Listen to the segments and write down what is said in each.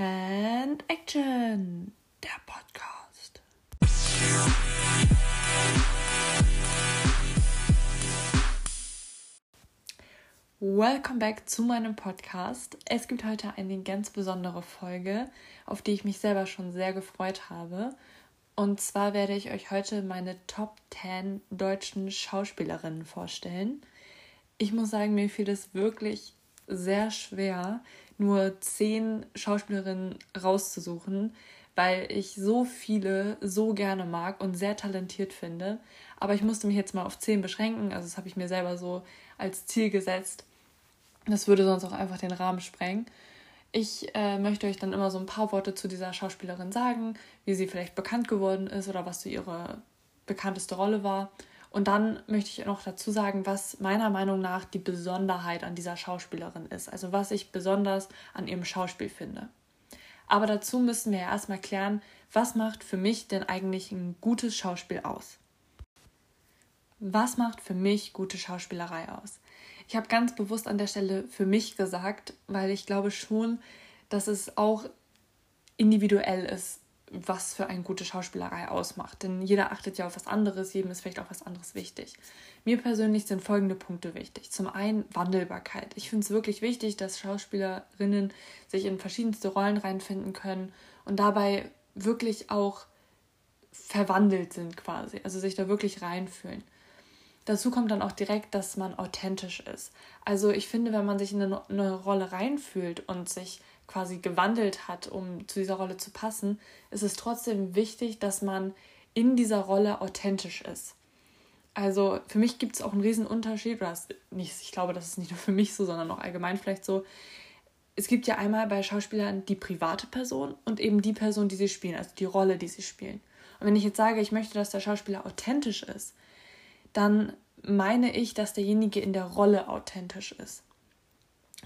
And Action, der Podcast. Welcome back zu meinem Podcast. Es gibt heute eine ganz besondere Folge, auf die ich mich selber schon sehr gefreut habe. Und zwar werde ich euch heute meine Top 10 deutschen Schauspielerinnen vorstellen. Ich muss sagen, mir fiel es wirklich sehr schwer, nur zehn Schauspielerinnen rauszusuchen, weil ich so viele so gerne mag und sehr talentiert finde. Aber ich musste mich jetzt mal auf zehn beschränken. Also das habe ich mir selber so als Ziel gesetzt. Das würde sonst auch einfach den Rahmen sprengen. Ich äh, möchte euch dann immer so ein paar Worte zu dieser Schauspielerin sagen, wie sie vielleicht bekannt geworden ist oder was so ihre bekannteste Rolle war. Und dann möchte ich noch dazu sagen, was meiner Meinung nach die Besonderheit an dieser Schauspielerin ist. Also was ich besonders an ihrem Schauspiel finde. Aber dazu müssen wir ja erstmal klären, was macht für mich denn eigentlich ein gutes Schauspiel aus? Was macht für mich gute Schauspielerei aus? Ich habe ganz bewusst an der Stelle für mich gesagt, weil ich glaube schon, dass es auch individuell ist, was für eine gute Schauspielerei ausmacht. Denn jeder achtet ja auf was anderes, jedem ist vielleicht auch was anderes wichtig. Mir persönlich sind folgende Punkte wichtig. Zum einen Wandelbarkeit. Ich finde es wirklich wichtig, dass Schauspielerinnen sich in verschiedenste Rollen reinfinden können und dabei wirklich auch verwandelt sind quasi, also sich da wirklich reinfühlen. Dazu kommt dann auch direkt, dass man authentisch ist. Also ich finde, wenn man sich in eine, eine Rolle reinfühlt und sich quasi gewandelt hat, um zu dieser Rolle zu passen, ist es trotzdem wichtig, dass man in dieser Rolle authentisch ist. Also für mich gibt es auch einen riesen Unterschied, oder nicht, ich glaube, das ist nicht nur für mich so, sondern auch allgemein vielleicht so. Es gibt ja einmal bei Schauspielern die private Person und eben die Person, die sie spielen, also die Rolle, die sie spielen. Und wenn ich jetzt sage, ich möchte, dass der Schauspieler authentisch ist, dann meine ich, dass derjenige in der Rolle authentisch ist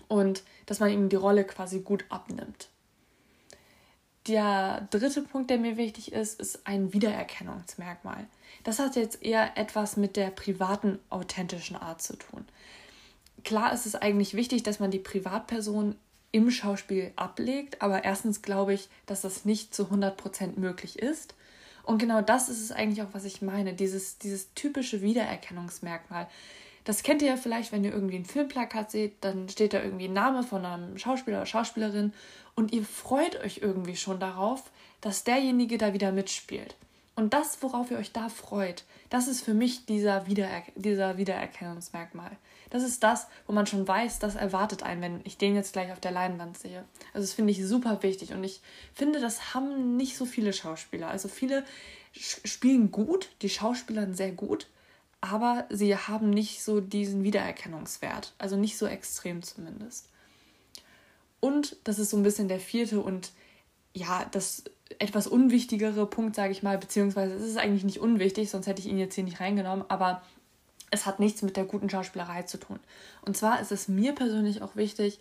und dass man ihm die Rolle quasi gut abnimmt. Der dritte Punkt, der mir wichtig ist, ist ein Wiedererkennungsmerkmal. Das hat jetzt eher etwas mit der privaten, authentischen Art zu tun. Klar ist es eigentlich wichtig, dass man die Privatperson im Schauspiel ablegt, aber erstens glaube ich, dass das nicht zu 100% möglich ist. Und genau das ist es eigentlich auch, was ich meine, dieses, dieses typische Wiedererkennungsmerkmal. Das kennt ihr ja vielleicht, wenn ihr irgendwie ein Filmplakat seht, dann steht da irgendwie ein Name von einem Schauspieler oder Schauspielerin und ihr freut euch irgendwie schon darauf, dass derjenige da wieder mitspielt. Und das, worauf ihr euch da freut, das ist für mich dieser, Wiederer dieser Wiedererkennungsmerkmal. Das ist das, wo man schon weiß, das erwartet einen, wenn ich den jetzt gleich auf der Leinwand sehe. Also das finde ich super wichtig und ich finde, das haben nicht so viele Schauspieler. Also viele spielen gut, die Schauspieler sehr gut, aber sie haben nicht so diesen Wiedererkennungswert, also nicht so extrem zumindest. Und das ist so ein bisschen der vierte und ja, das etwas unwichtigere Punkt, sage ich mal, beziehungsweise es ist eigentlich nicht unwichtig, sonst hätte ich ihn jetzt hier nicht reingenommen, aber es hat nichts mit der guten Schauspielerei zu tun. Und zwar ist es mir persönlich auch wichtig,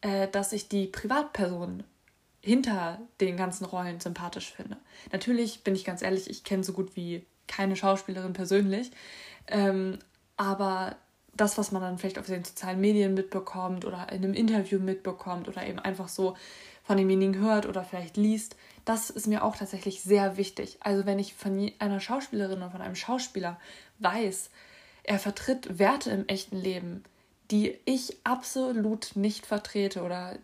äh, dass ich die Privatperson hinter den ganzen Rollen sympathisch finde. Natürlich bin ich ganz ehrlich, ich kenne so gut wie keine Schauspielerin persönlich, ähm, aber das, was man dann vielleicht auf den sozialen Medien mitbekommt oder in einem Interview mitbekommt oder eben einfach so von demjenigen hört oder vielleicht liest, das ist mir auch tatsächlich sehr wichtig. Also wenn ich von einer Schauspielerin oder von einem Schauspieler weiß, er vertritt Werte im echten Leben, die ich absolut nicht vertrete oder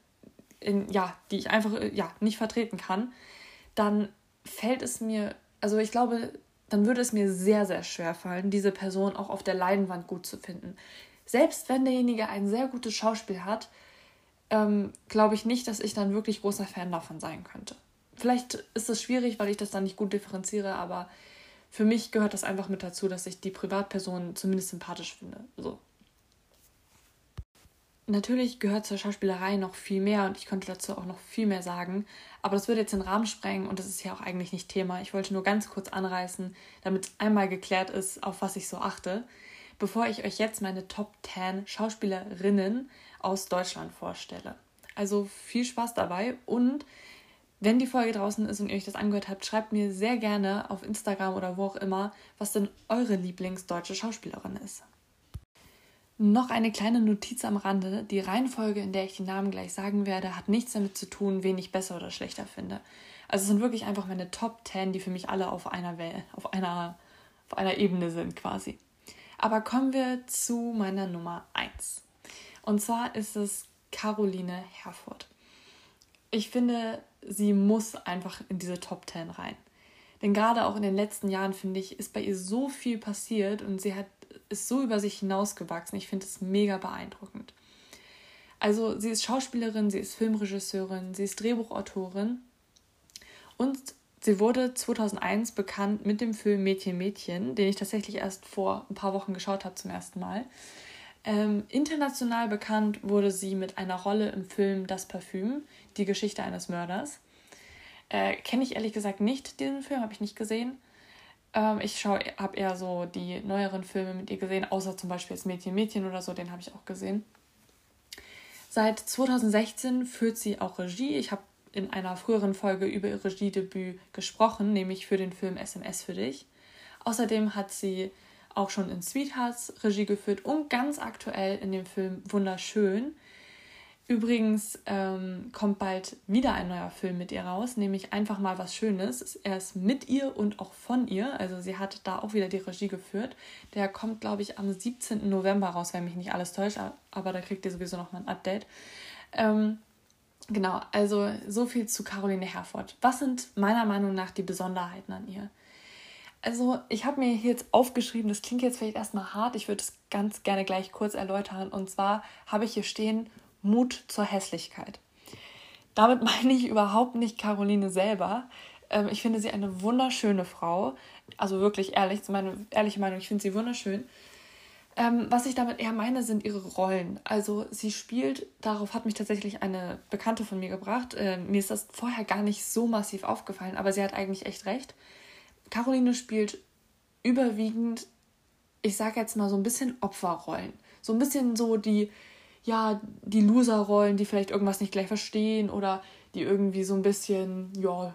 in, ja, die ich einfach ja, nicht vertreten kann, dann fällt es mir, also ich glaube, dann würde es mir sehr, sehr schwer fallen, diese Person auch auf der Leinwand gut zu finden. Selbst wenn derjenige ein sehr gutes Schauspiel hat, ähm, glaube ich nicht, dass ich dann wirklich großer Fan davon sein könnte. Vielleicht ist es schwierig, weil ich das dann nicht gut differenziere, aber für mich gehört das einfach mit dazu, dass ich die Privatperson zumindest sympathisch finde. So. Natürlich gehört zur Schauspielerei noch viel mehr und ich könnte dazu auch noch viel mehr sagen, aber das würde jetzt den Rahmen sprengen und das ist ja auch eigentlich nicht Thema. Ich wollte nur ganz kurz anreißen, damit einmal geklärt ist, auf was ich so achte, bevor ich euch jetzt meine Top 10 Schauspielerinnen aus Deutschland vorstelle. Also viel Spaß dabei und wenn die Folge draußen ist und ihr euch das angehört habt, schreibt mir sehr gerne auf Instagram oder wo auch immer, was denn eure Lieblingsdeutsche Schauspielerin ist. Noch eine kleine Notiz am Rande. Die Reihenfolge, in der ich die Namen gleich sagen werde, hat nichts damit zu tun, wen ich besser oder schlechter finde. Also es sind wirklich einfach meine Top 10, die für mich alle auf einer, Welt, auf einer, auf einer Ebene sind quasi. Aber kommen wir zu meiner Nummer 1. Und zwar ist es Caroline Herfurth. Ich finde, sie muss einfach in diese Top 10 rein. Denn gerade auch in den letzten Jahren, finde ich, ist bei ihr so viel passiert und sie hat, ist so über sich hinausgewachsen. Ich finde es mega beeindruckend. Also sie ist Schauspielerin, sie ist Filmregisseurin, sie ist Drehbuchautorin und sie wurde 2001 bekannt mit dem Film Mädchen Mädchen, den ich tatsächlich erst vor ein paar Wochen geschaut habe zum ersten Mal. Ähm, international bekannt wurde sie mit einer Rolle im Film Das Parfüm, die Geschichte eines Mörders. Äh, Kenne ich ehrlich gesagt nicht, diesen Film, habe ich nicht gesehen. Ähm, ich habe eher so die neueren Filme mit ihr gesehen, außer zum Beispiel das Mädchen Mädchen oder so, den habe ich auch gesehen. Seit 2016 führt sie auch Regie. Ich habe in einer früheren Folge über ihr Regiedebüt gesprochen, nämlich für den Film SMS für dich. Außerdem hat sie auch schon in Sweethearts Regie geführt und ganz aktuell in dem Film Wunderschön. Übrigens ähm, kommt bald wieder ein neuer Film mit ihr raus, nämlich einfach mal was Schönes. Er ist mit ihr und auch von ihr, also sie hat da auch wieder die Regie geführt. Der kommt, glaube ich, am 17. November raus, wenn mich nicht alles täuscht, aber da kriegt ihr sowieso noch mal ein Update. Ähm, genau, also so viel zu Caroline Herford. Was sind meiner Meinung nach die Besonderheiten an ihr? Also, ich habe mir hier jetzt aufgeschrieben, das klingt jetzt vielleicht erstmal hart, ich würde es ganz gerne gleich kurz erläutern. Und zwar habe ich hier stehen Mut zur Hässlichkeit. Damit meine ich überhaupt nicht Caroline selber. Ähm, ich finde sie eine wunderschöne Frau. Also wirklich ehrlich, meine ehrliche Meinung, ich finde sie wunderschön. Ähm, was ich damit eher meine, sind ihre Rollen. Also sie spielt, darauf hat mich tatsächlich eine Bekannte von mir gebracht. Äh, mir ist das vorher gar nicht so massiv aufgefallen, aber sie hat eigentlich echt recht. Caroline spielt überwiegend, ich sage jetzt mal so ein bisschen Opferrollen. So ein bisschen so die, ja, die Loser-Rollen, die vielleicht irgendwas nicht gleich verstehen oder die irgendwie so ein bisschen, ja,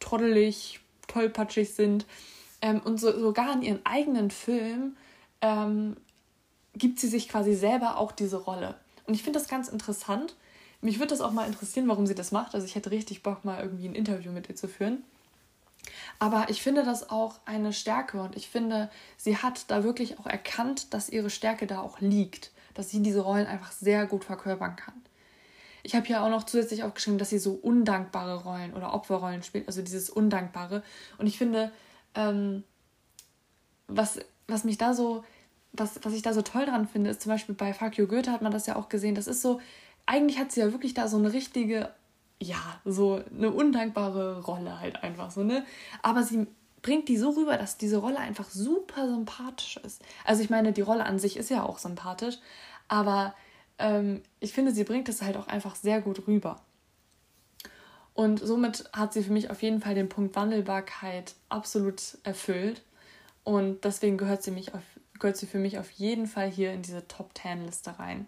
trottelig, tollpatschig sind. Ähm, und so, sogar in ihren eigenen Film ähm, gibt sie sich quasi selber auch diese Rolle. Und ich finde das ganz interessant. Mich würde das auch mal interessieren, warum sie das macht. Also ich hätte richtig Bock, mal irgendwie ein Interview mit ihr zu führen. Aber ich finde das auch eine Stärke und ich finde, sie hat da wirklich auch erkannt, dass ihre Stärke da auch liegt dass sie diese Rollen einfach sehr gut verkörpern kann. Ich habe hier auch noch zusätzlich aufgeschrieben, dass sie so undankbare Rollen oder Opferrollen spielt, also dieses Undankbare. Und ich finde, ähm, was, was mich da so, was, was ich da so toll dran finde, ist zum Beispiel bei You Goethe hat man das ja auch gesehen. Das ist so, eigentlich hat sie ja wirklich da so eine richtige, ja, so eine undankbare Rolle halt einfach so, ne? Aber sie bringt die so rüber, dass diese Rolle einfach super sympathisch ist. Also ich meine, die Rolle an sich ist ja auch sympathisch, aber ähm, ich finde, sie bringt es halt auch einfach sehr gut rüber. Und somit hat sie für mich auf jeden Fall den Punkt Wandelbarkeit absolut erfüllt. Und deswegen gehört sie, mich auf, gehört sie für mich auf jeden Fall hier in diese Top 10 Liste rein.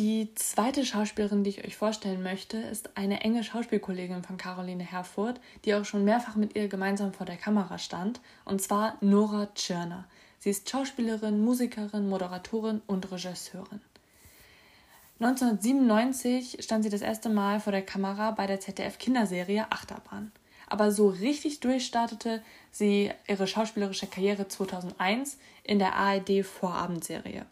Die zweite Schauspielerin, die ich euch vorstellen möchte, ist eine enge Schauspielkollegin von Caroline Herfurth, die auch schon mehrfach mit ihr gemeinsam vor der Kamera stand, und zwar Nora Tschirner. Sie ist Schauspielerin, Musikerin, Moderatorin und Regisseurin. 1997 stand sie das erste Mal vor der Kamera bei der ZDF-Kinderserie Achterbahn. Aber so richtig durchstartete sie ihre schauspielerische Karriere 2001 in der ARD-Vorabendserie.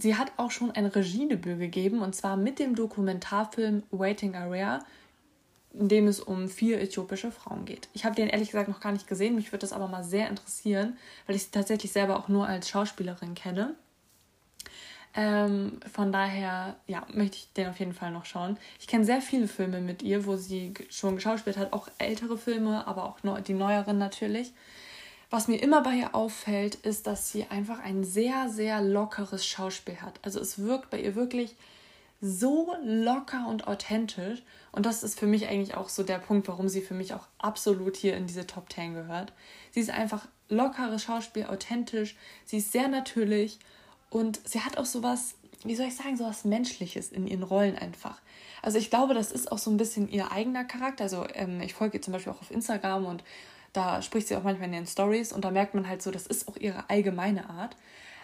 Sie hat auch schon ein Regiedebüt gegeben und zwar mit dem Dokumentarfilm Waiting Area, in dem es um vier äthiopische Frauen geht. Ich habe den ehrlich gesagt noch gar nicht gesehen, mich würde das aber mal sehr interessieren, weil ich sie tatsächlich selber auch nur als Schauspielerin kenne. Ähm, von daher, ja, möchte ich den auf jeden Fall noch schauen. Ich kenne sehr viele Filme mit ihr, wo sie schon geschauspielt hat, auch ältere Filme, aber auch die neueren natürlich. Was mir immer bei ihr auffällt, ist, dass sie einfach ein sehr, sehr lockeres Schauspiel hat. Also es wirkt bei ihr wirklich so locker und authentisch. Und das ist für mich eigentlich auch so der Punkt, warum sie für mich auch absolut hier in diese Top 10 gehört. Sie ist einfach lockeres Schauspiel, authentisch, sie ist sehr natürlich und sie hat auch sowas, wie soll ich sagen, sowas Menschliches in ihren Rollen einfach. Also ich glaube, das ist auch so ein bisschen ihr eigener Charakter. Also ähm, ich folge ihr zum Beispiel auch auf Instagram und Da spricht sie auch manchmal in ihren Stories und da merkt man halt so, das ist auch ihre allgemeine Art.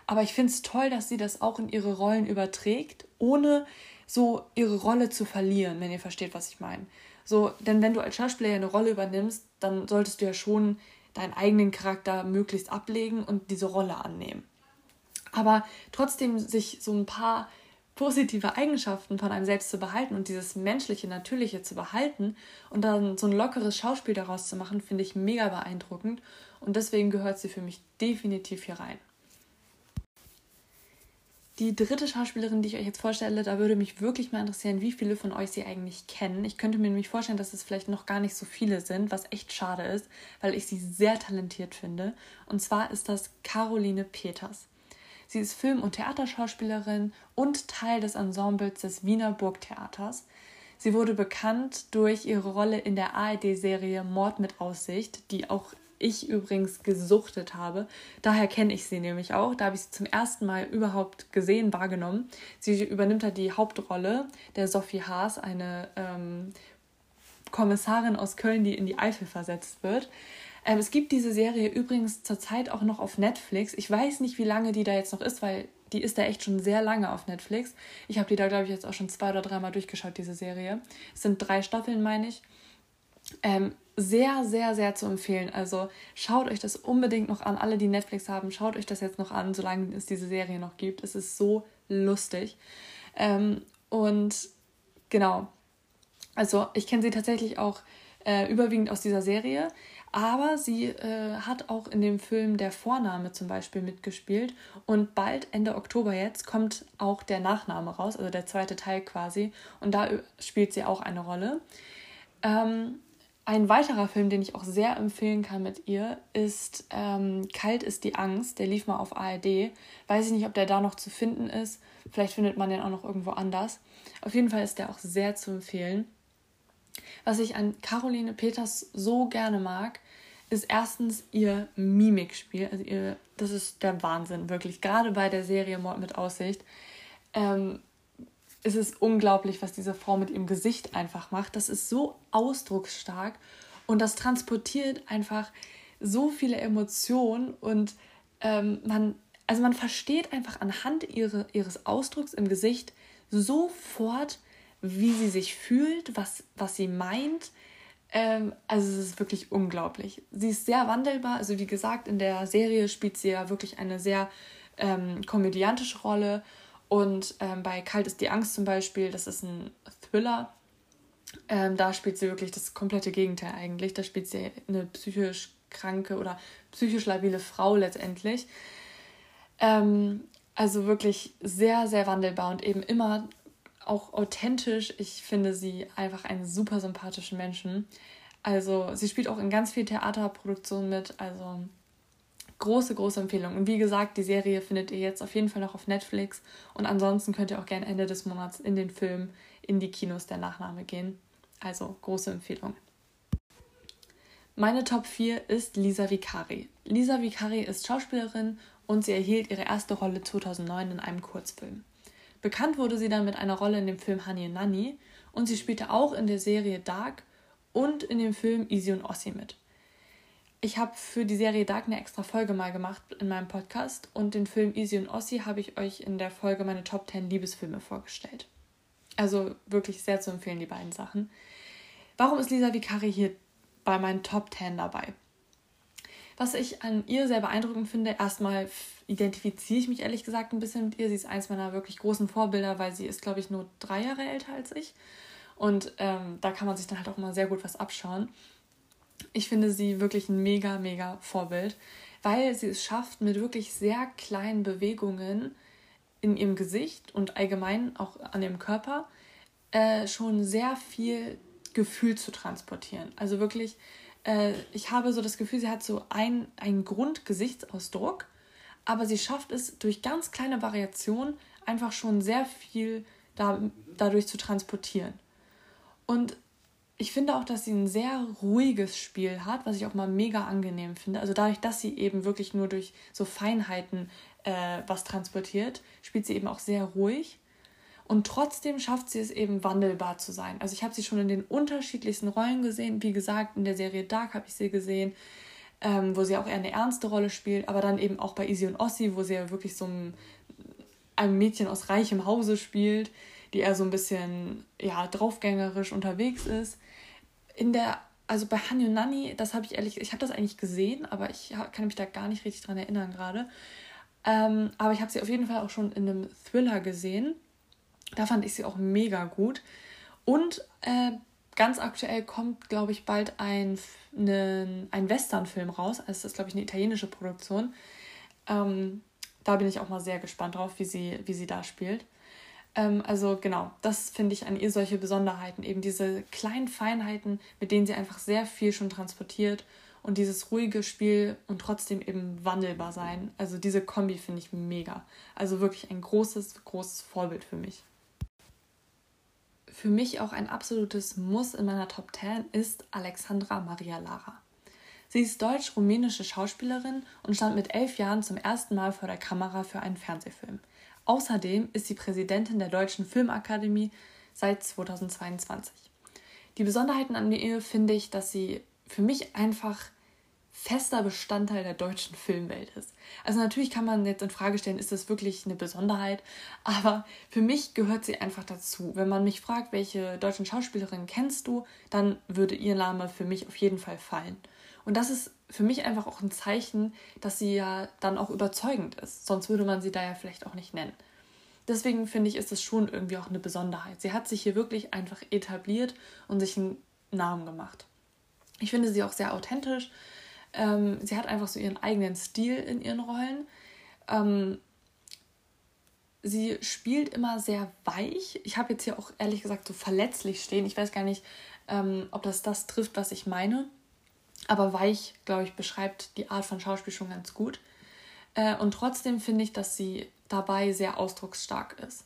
Aber ich finde es toll, dass sie das auch in ihre Rollen überträgt, ohne so ihre Rolle zu verlieren, wenn ihr versteht, was ich meine. So, denn wenn du als Schauspieler eine Rolle übernimmst, dann solltest du ja schon deinen eigenen Charakter möglichst ablegen und diese Rolle annehmen. Aber trotzdem sich so ein paar positive Eigenschaften von einem selbst zu behalten und dieses menschliche, natürliche zu behalten und dann so ein lockeres Schauspiel daraus zu machen, finde ich mega beeindruckend und deswegen gehört sie für mich definitiv hier rein. Die dritte Schauspielerin, die ich euch jetzt vorstelle, da würde mich wirklich mal interessieren, wie viele von euch sie eigentlich kennen. Ich könnte mir nämlich vorstellen, dass es vielleicht noch gar nicht so viele sind, was echt schade ist, weil ich sie sehr talentiert finde. Und zwar ist das Caroline Peters. Sie ist Film- und Theaterschauspielerin und Teil des Ensembles des Wiener Burgtheaters. Sie wurde bekannt durch ihre Rolle in der ARD-Serie Mord mit Aussicht, die auch ich übrigens gesuchtet habe. Daher kenne ich sie nämlich auch. Da habe ich sie zum ersten Mal überhaupt gesehen, wahrgenommen. Sie übernimmt da die Hauptrolle der Sophie Haas, eine ähm, Kommissarin aus Köln, die in die Eifel versetzt wird. Ähm, es gibt diese Serie übrigens zurzeit auch noch auf Netflix. Ich weiß nicht, wie lange die da jetzt noch ist, weil die ist da echt schon sehr lange auf Netflix. Ich habe die da, glaube ich, jetzt auch schon zwei oder dreimal durchgeschaut, diese Serie. Es sind drei Staffeln, meine ich. Ähm, sehr, sehr, sehr zu empfehlen. Also schaut euch das unbedingt noch an. Alle, die Netflix haben, schaut euch das jetzt noch an, solange es diese Serie noch gibt. Es ist so lustig. Ähm, und genau. Also ich kenne sie tatsächlich auch äh, überwiegend aus dieser Serie. Aber sie äh, hat auch in dem Film Der Vorname zum Beispiel mitgespielt. Und bald, Ende Oktober jetzt, kommt auch der Nachname raus, also der zweite Teil quasi. Und da spielt sie auch eine Rolle. Ähm, ein weiterer Film, den ich auch sehr empfehlen kann mit ihr, ist ähm, Kalt ist die Angst. Der lief mal auf ARD. Weiß ich nicht, ob der da noch zu finden ist. Vielleicht findet man den auch noch irgendwo anders. Auf jeden Fall ist der auch sehr zu empfehlen. Was ich an Caroline Peters so gerne mag, ist erstens ihr Mimikspiel. Also ihr, das ist der Wahnsinn, wirklich. Gerade bei der Serie Mord mit Aussicht. Ähm, ist es unglaublich, was diese Frau mit ihrem Gesicht einfach macht. Das ist so ausdrucksstark und das transportiert einfach so viele Emotionen und ähm, man, also man versteht einfach anhand ihre, ihres Ausdrucks im Gesicht sofort, wie sie sich fühlt, was, was sie meint. Ähm, also es ist wirklich unglaublich. Sie ist sehr wandelbar. Also wie gesagt, in der Serie spielt sie ja wirklich eine sehr ähm, komödiantische Rolle. Und ähm, bei Kalt ist die Angst zum Beispiel, das ist ein Thriller. Ähm, da spielt sie wirklich das komplette Gegenteil eigentlich. Da spielt sie eine psychisch kranke oder psychisch labile Frau letztendlich. Ähm, also wirklich sehr, sehr wandelbar und eben immer auch authentisch. Ich finde sie einfach einen super sympathischen Menschen. Also sie spielt auch in ganz vielen Theaterproduktionen mit. Also große, große Empfehlung. Und wie gesagt, die Serie findet ihr jetzt auf jeden Fall noch auf Netflix. Und ansonsten könnt ihr auch gerne Ende des Monats in den Film in die Kinos der Nachname gehen. Also große Empfehlung. Meine Top 4 ist Lisa Vicari. Lisa Vicari ist Schauspielerin und sie erhielt ihre erste Rolle 2009 in einem Kurzfilm. Bekannt wurde sie dann mit einer Rolle in dem Film Honey and Nanny und sie spielte auch in der Serie Dark und in dem Film Easy und Ossie mit. Ich habe für die Serie Dark eine extra Folge mal gemacht in meinem Podcast und den Film Easy und Ossie habe ich euch in der Folge meine Top 10 Liebesfilme vorgestellt. Also wirklich sehr zu empfehlen, die beiden Sachen. Warum ist Lisa Vicari hier bei meinen Top 10 dabei? Was ich an ihr sehr beeindruckend finde, erstmal identifiziere ich mich ehrlich gesagt ein bisschen mit ihr. Sie ist eins meiner wirklich großen Vorbilder, weil sie ist, glaube ich, nur drei Jahre älter als ich. Und ähm, da kann man sich dann halt auch immer sehr gut was abschauen. Ich finde sie wirklich ein mega, mega Vorbild, weil sie es schafft, mit wirklich sehr kleinen Bewegungen in ihrem Gesicht und allgemein auch an ihrem Körper äh, schon sehr viel Gefühl zu transportieren. Also wirklich äh, ich habe so das Gefühl, sie hat so ein, einen Grundgesichtsausdruck, aber sie schafft es durch ganz kleine Variationen einfach schon sehr viel da, dadurch zu transportieren. Und ich finde auch, dass sie ein sehr ruhiges Spiel hat, was ich auch mal mega angenehm finde. Also dadurch, dass sie eben wirklich nur durch so Feinheiten äh, was transportiert, spielt sie eben auch sehr ruhig. Und trotzdem schafft sie es eben wandelbar zu sein. Also ich habe sie schon in den unterschiedlichsten Rollen gesehen. Wie gesagt, in der Serie Dark habe ich sie gesehen, ähm, wo sie auch eher eine ernste Rolle spielt, aber dann eben auch bei Easy und Ossi, wo sie ja wirklich so ein, ein Mädchen aus reichem Hause spielt, die eher so ein bisschen ja, draufgängerisch unterwegs ist. In der, also bei Hanyo Nani, das habe ich ehrlich, ich habe das eigentlich gesehen, aber ich kann mich da gar nicht richtig dran erinnern gerade. Ähm, aber ich habe sie auf jeden Fall auch schon in einem Thriller gesehen. Da fand ich sie auch mega gut. Und äh, ganz aktuell kommt, glaube ich, bald ein, ne, ein Western-Film raus. Also das ist, glaube ich, eine italienische Produktion. Ähm, da bin ich auch mal sehr gespannt drauf, wie sie, wie sie da spielt. Ähm, also genau, das finde ich an ihr solche Besonderheiten. Eben diese kleinen Feinheiten, mit denen sie einfach sehr viel schon transportiert. Und dieses ruhige Spiel und trotzdem eben wandelbar sein. Also diese Kombi finde ich mega. Also wirklich ein großes, großes Vorbild für mich für mich auch ein absolutes Muss in meiner Top 10 ist Alexandra Maria Lara. Sie ist deutsch-rumänische Schauspielerin und stand mit elf Jahren zum ersten Mal vor der Kamera für einen Fernsehfilm. Außerdem ist sie Präsidentin der Deutschen Filmakademie seit 2022. Die Besonderheiten an ihr finde ich, dass sie für mich einfach fester Bestandteil der deutschen Filmwelt ist. Also natürlich kann man jetzt in Frage stellen, ist das wirklich eine Besonderheit, aber für mich gehört sie einfach dazu. Wenn man mich fragt, welche deutschen Schauspielerinnen kennst du, dann würde ihr Name für mich auf jeden Fall fallen. Und das ist für mich einfach auch ein Zeichen, dass sie ja dann auch überzeugend ist. Sonst würde man sie da ja vielleicht auch nicht nennen. Deswegen finde ich, ist es schon irgendwie auch eine Besonderheit. Sie hat sich hier wirklich einfach etabliert und sich einen Namen gemacht. Ich finde sie auch sehr authentisch. Ähm, sie hat einfach so ihren eigenen Stil in ihren Rollen. Ähm, sie spielt immer sehr weich. Ich habe jetzt hier auch ehrlich gesagt so verletzlich stehen. Ich weiß gar nicht, ähm, ob das das trifft, was ich meine. Aber weich, glaube ich, beschreibt die Art von Schauspiel schon ganz gut. Äh, und trotzdem finde ich, dass sie dabei sehr ausdrucksstark ist.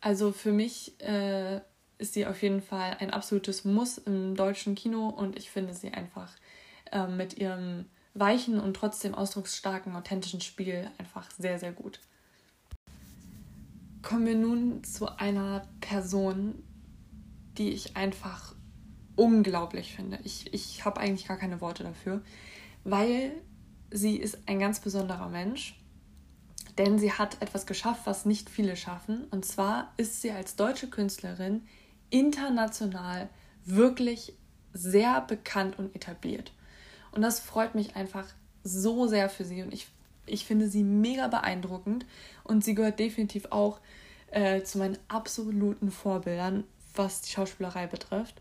Also für mich äh, ist sie auf jeden Fall ein absolutes Muss im deutschen Kino und ich finde sie einfach äh, mit ihrem weichen und trotzdem ausdrucksstarken, authentischen Spiel einfach sehr, sehr gut. Kommen wir nun zu einer Person, die ich einfach unglaublich finde. Ich, ich habe eigentlich gar keine Worte dafür, weil sie ist ein ganz besonderer Mensch, denn sie hat etwas geschafft, was nicht viele schaffen. Und zwar ist sie als deutsche Künstlerin international wirklich sehr bekannt und etabliert. Und das freut mich einfach so sehr für sie. Und ich, ich finde sie mega beeindruckend. Und sie gehört definitiv auch äh, zu meinen absoluten Vorbildern, was die Schauspielerei betrifft.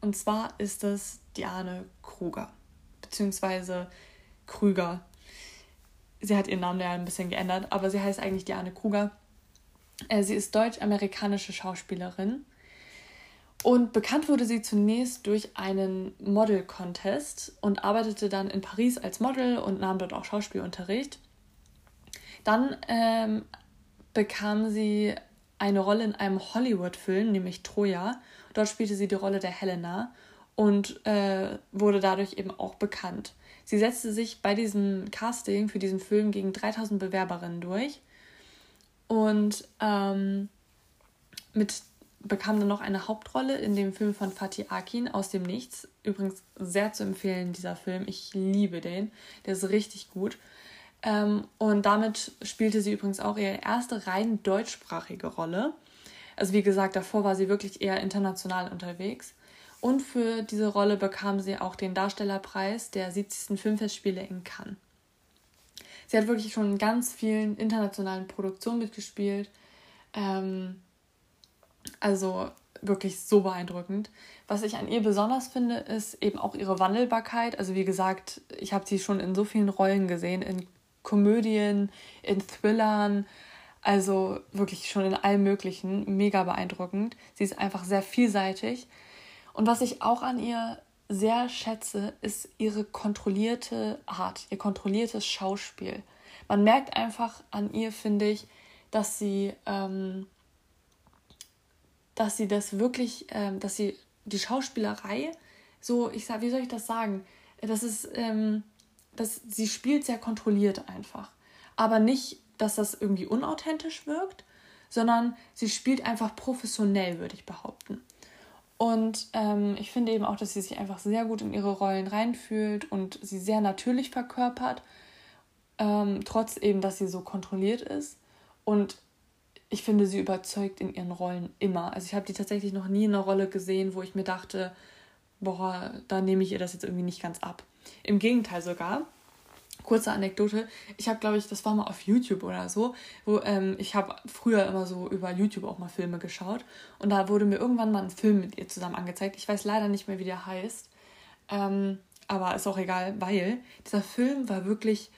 Und zwar ist es Diane Kruger. Beziehungsweise Krüger. Sie hat ihren Namen ja ein bisschen geändert, aber sie heißt eigentlich Diane Kruger. Äh, sie ist deutsch-amerikanische Schauspielerin und bekannt wurde sie zunächst durch einen Model-Contest und arbeitete dann in Paris als Model und nahm dort auch Schauspielunterricht. Dann ähm, bekam sie eine Rolle in einem Hollywood-Film, nämlich Troja. Dort spielte sie die Rolle der Helena und äh, wurde dadurch eben auch bekannt. Sie setzte sich bei diesem Casting für diesen Film gegen 3000 Bewerberinnen durch und ähm, mit bekam dann noch eine Hauptrolle in dem Film von Fatih Akin aus dem Nichts. Übrigens sehr zu empfehlen, dieser Film. Ich liebe den. Der ist richtig gut. Ähm, und damit spielte sie übrigens auch ihre erste rein deutschsprachige Rolle. Also wie gesagt, davor war sie wirklich eher international unterwegs. Und für diese Rolle bekam sie auch den Darstellerpreis der 70. Filmfestspiele in Cannes. Sie hat wirklich schon in ganz vielen internationalen Produktionen mitgespielt. Ähm, also wirklich so beeindruckend. Was ich an ihr besonders finde, ist eben auch ihre Wandelbarkeit. Also wie gesagt, ich habe sie schon in so vielen Rollen gesehen, in Komödien, in Thrillern, also wirklich schon in allem Möglichen. Mega beeindruckend. Sie ist einfach sehr vielseitig. Und was ich auch an ihr sehr schätze, ist ihre kontrollierte Art, ihr kontrolliertes Schauspiel. Man merkt einfach an ihr, finde ich, dass sie ähm, dass sie das wirklich, ähm, dass sie die Schauspielerei so, ich sag, wie soll ich das sagen? Das ist, ähm, das, sie spielt sehr kontrolliert einfach. Aber nicht, dass das irgendwie unauthentisch wirkt, sondern sie spielt einfach professionell, würde ich behaupten. Und ähm, ich finde eben auch, dass sie sich einfach sehr gut in ihre Rollen reinfühlt und sie sehr natürlich verkörpert, ähm, trotz eben, dass sie so kontrolliert ist. Und ich finde, sie überzeugt in ihren Rollen immer. Also ich habe die tatsächlich noch nie in einer Rolle gesehen, wo ich mir dachte, boah, da nehme ich ihr das jetzt irgendwie nicht ganz ab. Im Gegenteil sogar. Kurze Anekdote. Ich habe, glaube ich, das war mal auf YouTube oder so, wo ähm, ich habe früher immer so über YouTube auch mal Filme geschaut und da wurde mir irgendwann mal ein Film mit ihr zusammen angezeigt. Ich weiß leider nicht mehr, wie der heißt, ähm, aber ist auch egal, weil dieser Film war wirklich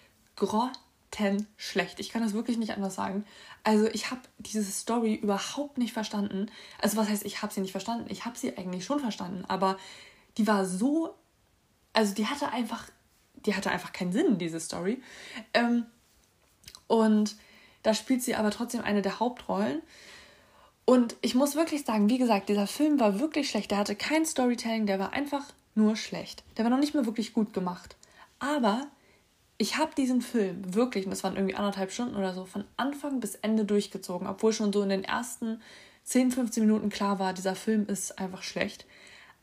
grottenschlecht. Ich kann das wirklich nicht anders sagen. Also ich habe diese Story überhaupt nicht verstanden. Also was heißt, ich habe sie nicht verstanden? Ich habe sie eigentlich schon verstanden, aber die war so, also die hatte einfach, die hatte einfach keinen Sinn, diese Story. Ähm, und da spielt sie aber trotzdem eine der Hauptrollen. Und ich muss wirklich sagen, wie gesagt, dieser Film war wirklich schlecht. Der hatte kein Storytelling, der war einfach nur schlecht. Der war noch nicht mehr wirklich gut gemacht. Aber ich habe diesen Film wirklich, und das waren irgendwie anderthalb Stunden oder so, von Anfang bis Ende durchgezogen, obwohl schon so in den ersten 10, 15 Minuten klar war, dieser Film ist einfach schlecht.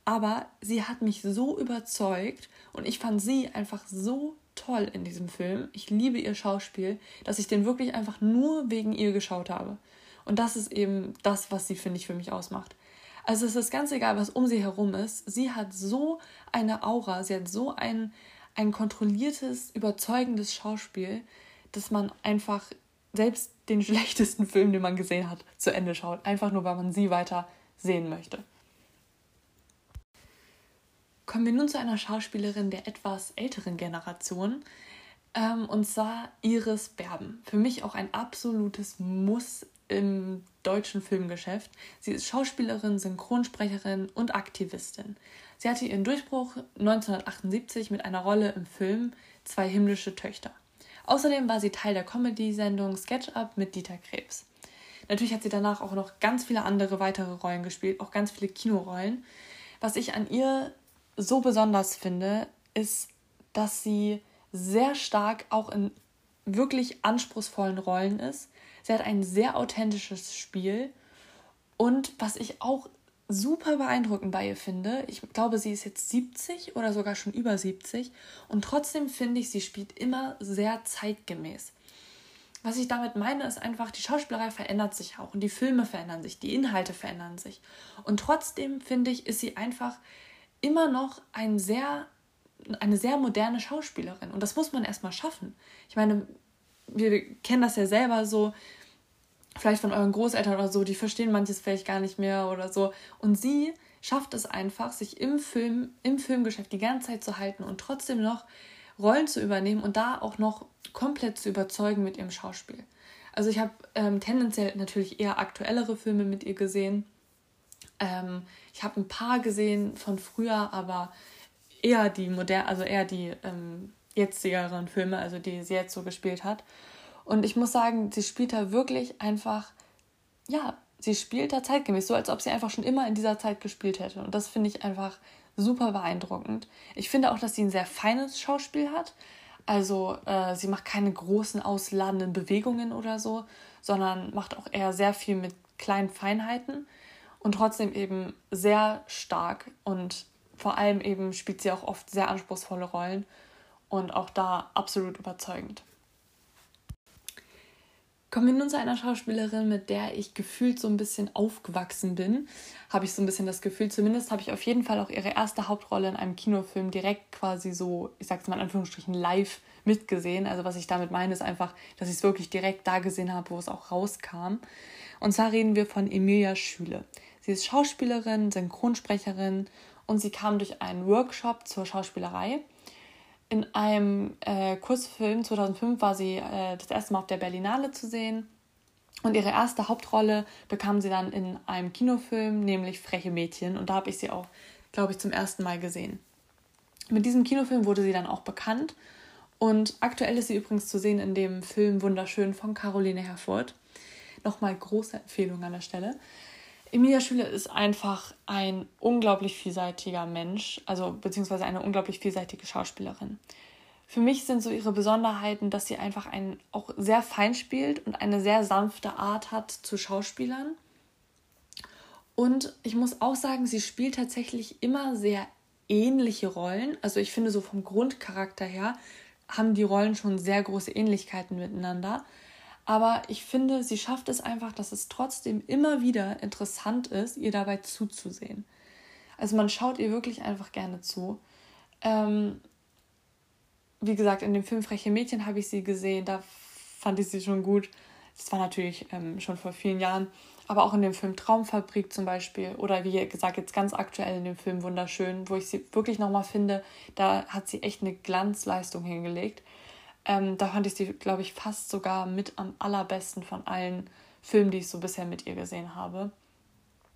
Aber sie hat mich so überzeugt und ich fand sie einfach so toll in diesem Film. Ich liebe ihr Schauspiel, dass ich den wirklich einfach nur wegen ihr geschaut habe. Und das ist eben das, was sie, finde ich, für mich ausmacht. Also es ist ganz egal, was um sie herum ist. Sie hat so eine Aura, sie hat so ein, ein kontrolliertes, überzeugendes Schauspiel, dass man einfach selbst den schlechtesten Film, den man gesehen hat, zu Ende schaut. Einfach nur, weil man sie weiter sehen möchte. Kommen wir nun zu einer Schauspielerin der etwas älteren Generation. Ähm, und zwar Iris Berben. Für mich auch ein absolutes Muss deutschen Filmgeschäft. Sie ist Schauspielerin, Synchronsprecherin und Aktivistin. Sie hatte ihren Durchbruch 1978 mit einer Rolle im Film Zwei himmlische Töchter. Außerdem war sie Teil der Comedy-Sendung SketchUp mit Dieter Krebs. Natürlich hat sie danach auch noch ganz viele andere weitere Rollen gespielt, auch ganz viele Kinorollen. Was ich an ihr so besonders finde, ist, dass sie sehr stark auch in wirklich anspruchsvollen Rollen ist. Sie hat ein sehr authentisches Spiel. Und was ich auch super beeindruckend bei ihr finde, ich glaube, sie ist jetzt 70 oder sogar schon über 70 und trotzdem finde ich, sie spielt immer sehr zeitgemäß. Was ich damit meine, ist einfach, die Schauspielerei verändert sich auch und die Filme verändern sich, die Inhalte verändern sich. Und trotzdem finde ich, ist sie einfach immer noch ein sehr, eine sehr moderne Schauspielerin. Und das muss man erstmal schaffen. Ich meine, wir kennen das ja selber so, vielleicht von euren Großeltern oder so, die verstehen manches vielleicht gar nicht mehr oder so. Und sie schafft es einfach, sich im Film, im Filmgeschäft die ganze Zeit zu halten und trotzdem noch Rollen zu übernehmen und da auch noch komplett zu überzeugen mit ihrem Schauspiel. Also ich habe ähm, tendenziell natürlich eher aktuellere Filme mit ihr gesehen ähm, ich habe ein paar gesehen von früher, aber eher die modern, also eher die ähm, jetzigeren Filme, also die sie jetzt so gespielt hat. Und ich muss sagen, sie spielt da wirklich einfach, ja, sie spielt da zeitgemäß, so als ob sie einfach schon immer in dieser Zeit gespielt hätte. Und das finde ich einfach super beeindruckend. Ich finde auch, dass sie ein sehr feines Schauspiel hat. Also äh, sie macht keine großen ausladenden Bewegungen oder so, sondern macht auch eher sehr viel mit kleinen Feinheiten und trotzdem eben sehr stark und vor allem eben spielt sie auch oft sehr anspruchsvolle Rollen und auch da absolut überzeugend. Kommen wir nun zu einer Schauspielerin, mit der ich gefühlt so ein bisschen aufgewachsen bin. Habe ich so ein bisschen das Gefühl. Zumindest habe ich auf jeden Fall auch ihre erste Hauptrolle in einem Kinofilm direkt quasi so, ich sag's mal in Anführungsstrichen, live mitgesehen. Also was ich damit meine, ist einfach, dass ich es wirklich direkt da gesehen habe, wo es auch rauskam. Und zwar reden wir von Emilia Schüle. Sie ist Schauspielerin, Synchronsprecherin und sie kam durch einen Workshop zur Schauspielerei. In einem äh, Kurzfilm 2005 war sie äh, das erste Mal auf der Berlinale zu sehen. Und ihre erste Hauptrolle bekam sie dann in einem Kinofilm, nämlich Freche Mädchen. Und da habe ich sie auch, glaube ich, zum ersten Mal gesehen. Mit diesem Kinofilm wurde sie dann auch bekannt. Und aktuell ist sie übrigens zu sehen in dem Film Wunderschön von Caroline Herfurth. Nochmal große Empfehlung an der Stelle. Emilia Schüler ist einfach ein unglaublich vielseitiger Mensch, also beziehungsweise eine unglaublich vielseitige Schauspielerin. Für mich sind so ihre Besonderheiten, dass sie einfach ein, auch sehr fein spielt und eine sehr sanfte Art hat zu Schauspielern. Und ich muss auch sagen, sie spielt tatsächlich immer sehr ähnliche Rollen. Also ich finde so vom Grundcharakter her haben die Rollen schon sehr große Ähnlichkeiten miteinander. Aber ich finde, sie schafft es einfach, dass es trotzdem immer wieder interessant ist, ihr dabei zuzusehen. Also man schaut ihr wirklich einfach gerne zu. Ähm, wie gesagt, in dem Film Freche Mädchen habe ich sie gesehen, da fand ich sie schon gut. Das war natürlich ähm, schon vor vielen Jahren, aber auch in dem Film Traumfabrik zum Beispiel oder wie gesagt jetzt ganz aktuell in dem Film Wunderschön, wo ich sie wirklich nochmal finde, da hat sie echt eine Glanzleistung hingelegt. Ähm, da fand ich sie, glaube ich, fast sogar mit am allerbesten von allen Filmen, die ich so bisher mit ihr gesehen habe.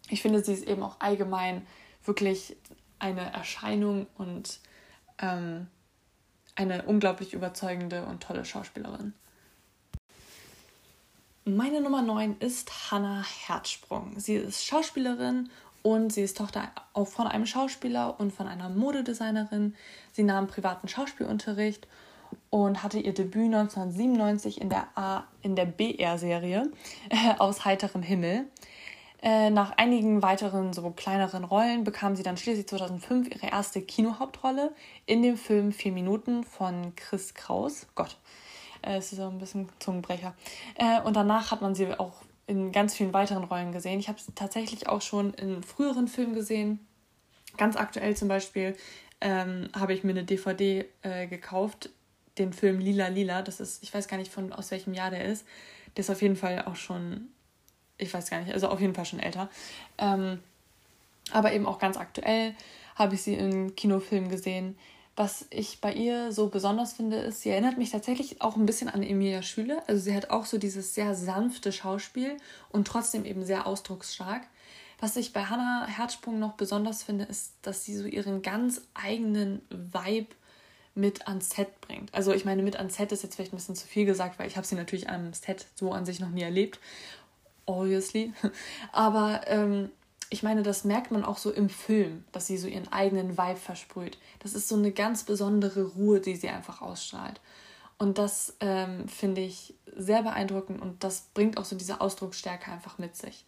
Ich finde, sie ist eben auch allgemein wirklich eine Erscheinung und ähm, eine unglaublich überzeugende und tolle Schauspielerin. Meine Nummer 9 ist Hannah Herzsprung. Sie ist Schauspielerin und sie ist Tochter auch von einem Schauspieler und von einer Modedesignerin. Sie nahm privaten Schauspielunterricht und hatte ihr Debüt 1997 in der, A in der BR-Serie äh, aus heiterem Himmel. Äh, nach einigen weiteren so kleineren Rollen bekam sie dann schließlich 2005 ihre erste Kinohauptrolle in dem Film Vier Minuten von Chris Kraus. Gott, äh, es ist so ein bisschen Zungenbrecher. Äh, und danach hat man sie auch in ganz vielen weiteren Rollen gesehen. Ich habe sie tatsächlich auch schon in früheren Filmen gesehen. Ganz aktuell zum Beispiel ähm, habe ich mir eine DVD gekauft, den Film Lila Lila. Das ist, ich weiß gar nicht von aus welchem Jahr der ist. Der ist auf jeden Fall auch schon ich weiß gar nicht, also auf jeden Fall schon älter. Ähm, aber eben auch ganz aktuell habe ich sie in Kinofilmen gesehen. Was ich bei ihr so besonders finde, ist, sie erinnert mich tatsächlich auch ein bisschen an Emilia Schüle. Also sie hat auch so dieses sehr sanfte Schauspiel und trotzdem eben sehr ausdrucksstark. Was ich bei Hannah Herzsprung noch besonders finde, ist, dass sie so ihren ganz eigenen Vibe mit ans Set bringt. Also ich meine, mit ans Set ist jetzt vielleicht ein bisschen zu viel gesagt, weil ich habe sie natürlich am Set so an sich noch nie erlebt obviously. Aber ähm, ich meine, das merkt man auch so im Film, dass sie so ihren eigenen Vibe versprüht. Das ist so eine ganz besondere Ruhe, die sie einfach ausstrahlt. Und das ähm, finde ich sehr beeindruckend und das bringt auch so diese Ausdrucksstärke einfach mit sich.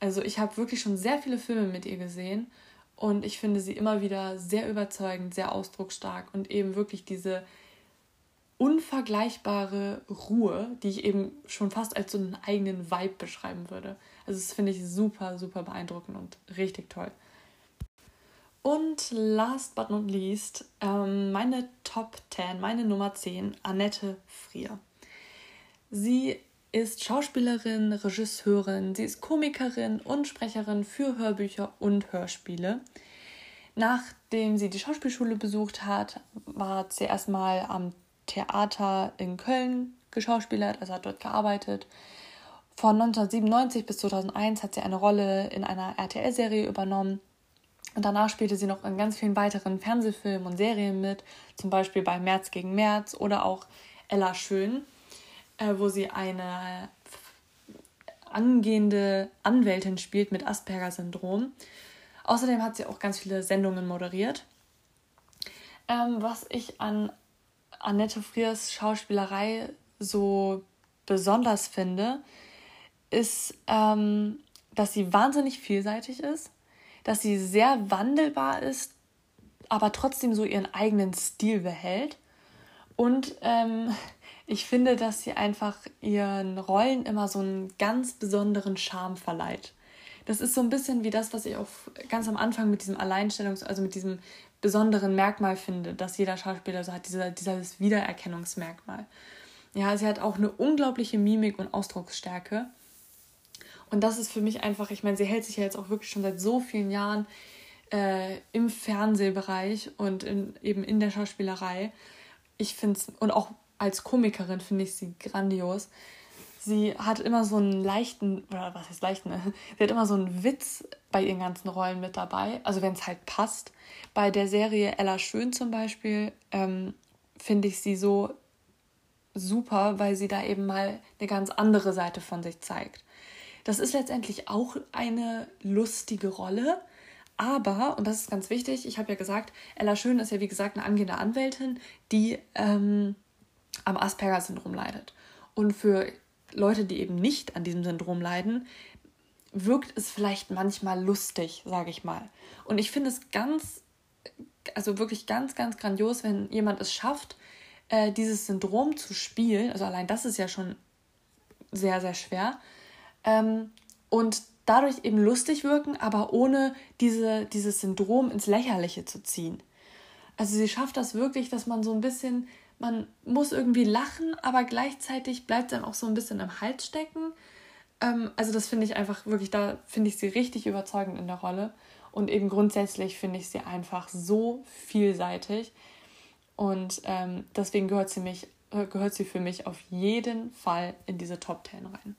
Also ich habe wirklich schon sehr viele Filme mit ihr gesehen und ich finde sie immer wieder sehr überzeugend, sehr ausdrucksstark und eben wirklich diese unvergleichbare Ruhe, die ich eben schon fast als so einen eigenen Vibe beschreiben würde. Also das finde ich super, super beeindruckend und richtig toll. Und last but not least, ähm, meine Top 10, meine Nummer 10, Annette Frier. Sie ist Schauspielerin, Regisseurin, sie ist Komikerin und Sprecherin für Hörbücher und Hörspiele. Nachdem sie die Schauspielschule besucht hat, war sie erstmal am Theater in Köln geschauspielert, also hat dort gearbeitet. Von 1997 bis 2001 hat sie eine Rolle in einer RTL-Serie übernommen. Und danach spielte sie noch in ganz vielen weiteren Fernsehfilmen und Serien mit, zum Beispiel bei März gegen März oder auch Ella Schön, äh, wo sie eine angehende Anwältin spielt mit Asperger-Syndrom. Außerdem hat sie auch ganz viele Sendungen moderiert. Ähm, was ich an Annette Friers Schauspielerei so besonders finde, ist, ähm, dass sie wahnsinnig vielseitig ist, dass sie sehr wandelbar ist, aber trotzdem so ihren eigenen Stil behält. Und ähm, ich finde, dass sie einfach ihren Rollen immer so einen ganz besonderen Charme verleiht. Das ist so ein bisschen wie das, was ich auch ganz am Anfang mit diesem Alleinstellungs-, also mit diesem besonderen Merkmal finde, dass jeder Schauspieler so hat, dieser, dieses Wiedererkennungsmerkmal. Ja, sie hat auch eine unglaubliche Mimik und Ausdrucksstärke. Und das ist für mich einfach, ich meine, sie hält sich ja jetzt auch wirklich schon seit so vielen Jahren äh, im Fernsehbereich und in, eben in der Schauspielerei. Ich finde es, und auch als Komikerin finde ich sie grandios sie hat immer so einen leichten, oder was heißt leichten, sie hat immer so einen Witz bei ihren ganzen Rollen mit dabei, also wenn es halt passt. Bei der Serie Ella Schön zum Beispiel ähm, finde ich sie so super, weil sie da eben mal eine ganz andere Seite von sich zeigt. Das ist letztendlich auch eine lustige Rolle, Aber, und das ist ganz wichtig, ich habe ja gesagt, Ella Schön ist ja wie gesagt eine angehende Anwältin, die ähm, am Asperger-Syndrom leidet. Und für Leute, die eben nicht an diesem Syndrom leiden, wirkt es vielleicht manchmal lustig, sage ich mal. Und ich finde es ganz, also wirklich ganz, ganz grandios, wenn jemand es schafft, äh, dieses Syndrom zu spielen. Also allein das ist ja schon sehr, sehr schwer. Ähm, und dadurch eben lustig wirken, aber ohne diese, dieses Syndrom ins Lächerliche zu ziehen. Also sie schafft das wirklich, dass man so ein bisschen, man muss irgendwie lachen, aber gleichzeitig bleibt einem auch so ein bisschen im Hals stecken. Ähm, also das finde ich einfach wirklich, da finde ich sie richtig überzeugend in der Rolle. Und eben grundsätzlich finde ich sie einfach so vielseitig. Und ähm, deswegen gehört sie, mich, äh, gehört sie für mich auf jeden Fall in diese Top 10 rein.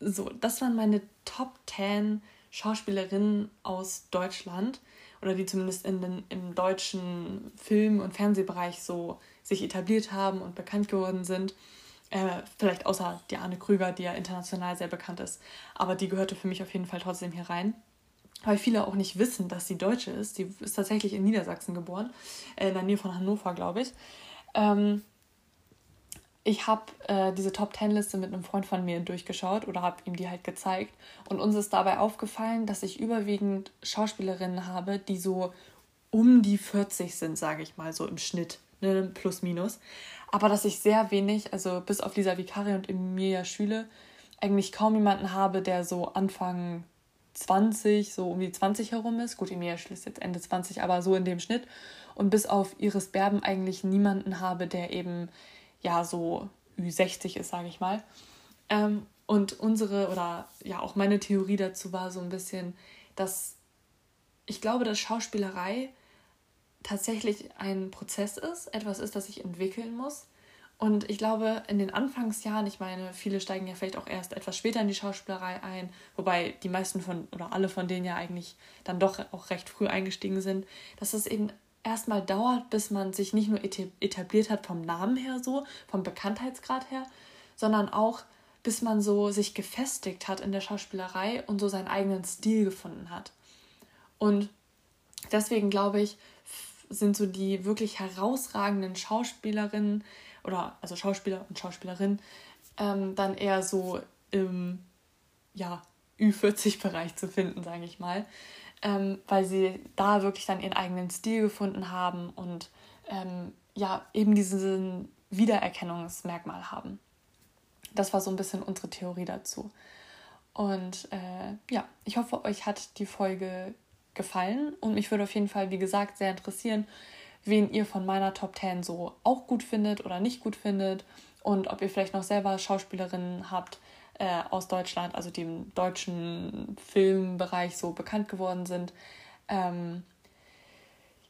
So, das waren meine Top 10 Schauspielerinnen aus Deutschland oder die zumindest in den, im deutschen Film- und Fernsehbereich so sich etabliert haben und bekannt geworden sind. Äh, vielleicht außer die Anne Krüger, die ja international sehr bekannt ist. Aber die gehörte für mich auf jeden Fall trotzdem hier rein. Weil viele auch nicht wissen, dass sie Deutsche ist. Die ist tatsächlich in Niedersachsen geboren, äh, in der Nähe von Hannover, glaube ich. Ähm, ich habe äh, diese Top Ten Liste mit einem Freund von mir durchgeschaut oder habe ihm die halt gezeigt. Und uns ist dabei aufgefallen, dass ich überwiegend Schauspielerinnen habe, die so um die 40 sind, sage ich mal, so im Schnitt, ne, plus minus. Aber dass ich sehr wenig, also bis auf Lisa Vicari und Emilia Schüle, eigentlich kaum jemanden habe, der so Anfang 20, so um die 20 herum ist. Gut, Emilia Schüle ist jetzt Ende 20, aber so in dem Schnitt. Und bis auf Iris Berben eigentlich niemanden habe, der eben ja so Ü60 ist, sage ich mal. Ähm, und unsere oder ja auch meine Theorie dazu war so ein bisschen, dass ich glaube, dass Schauspielerei tatsächlich ein Prozess ist, etwas ist, das sich entwickeln muss. Und ich glaube, in den Anfangsjahren, ich meine, viele steigen ja vielleicht auch erst etwas später in die Schauspielerei ein, wobei die meisten von oder alle von denen ja eigentlich dann doch auch recht früh eingestiegen sind, dass es eben erstmal dauert, bis man sich nicht nur etabliert hat vom Namen her so, vom Bekanntheitsgrad her, sondern auch bis man so sich gefestigt hat in der Schauspielerei und so seinen eigenen Stil gefunden hat. Und deswegen glaube ich, sind so die wirklich herausragenden Schauspielerinnen oder also Schauspieler und Schauspielerinnen ähm, dann eher so im ja, Ü40-Bereich zu finden, sage ich mal ähm, weil sie da wirklich dann ihren eigenen Stil gefunden haben und ähm, ja, eben diesen Wiedererkennungsmerkmal haben. Das war so ein bisschen unsere Theorie dazu. Und äh, ja, ich hoffe, euch hat die Folge gefallen und mich würde auf jeden Fall, wie gesagt, sehr interessieren, wen ihr von meiner Top 10 so auch gut findet oder nicht gut findet und ob ihr vielleicht noch selber Schauspielerinnen habt, äh, aus Deutschland, also die im deutschen Filmbereich so bekannt geworden sind, ähm,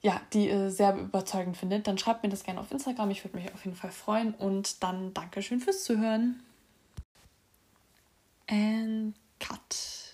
ja, die ihr sehr überzeugend findet, dann schreibt mir das gerne auf Instagram. Ich würde mich auf jeden Fall freuen. Und dann Dankeschön fürs Zuhören. And cut.